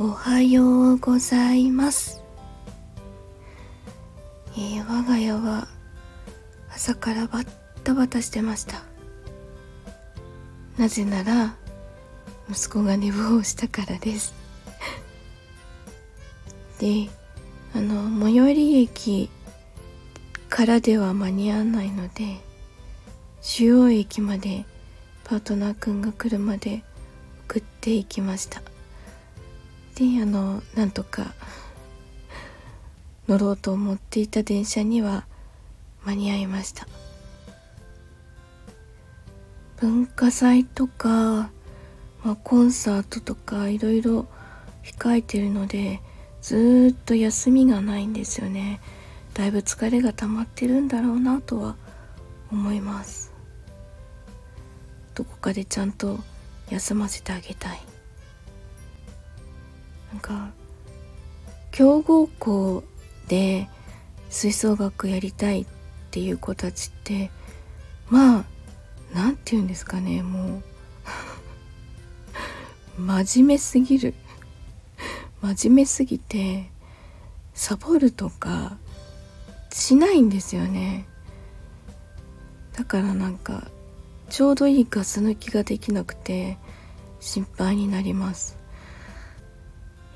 おはようございます、えー我が家は朝からバッタバタしてました。なぜなら息子が寝坊したからです。であの最寄り駅からでは間に合わないので主要駅までパートナーくんが車で送っていきました。であのなんとか乗ろうと思っていた電車には間に合いました。文化祭とか、まあ、コンサートとかいろいろ控えてるのでずっと休みがないんですよね。だいぶ疲れが溜まってるんだろうなとは思います。どこかでちゃんと休ませてあげたい。なんか強豪校で吹奏楽やりたいっていう子たちってまあなんて言うんですかねもう。真面目すぎる。真面目すぎてサボるとかしないんですよね。だからなんかちょうどいいガス抜きができなくて心配になります。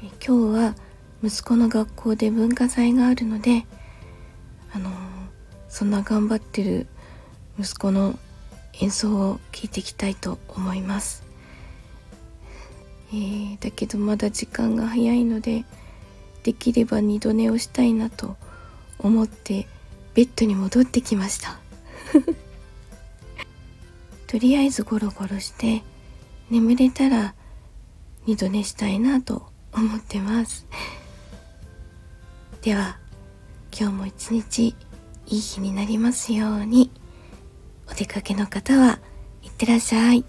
今日は息子の学校で文化祭があるのであのそんな頑張ってる息子の演奏を聞いていきたいと思います、えーだけどまだ時間が早いのでできれば二度寝をしたいなと思ってベッドに戻ってきました。とりあえずゴロゴロして眠れたら二度寝したいなと思ってます。では今日も一日いい日になりますように。お出かけの方はいってらっしゃい。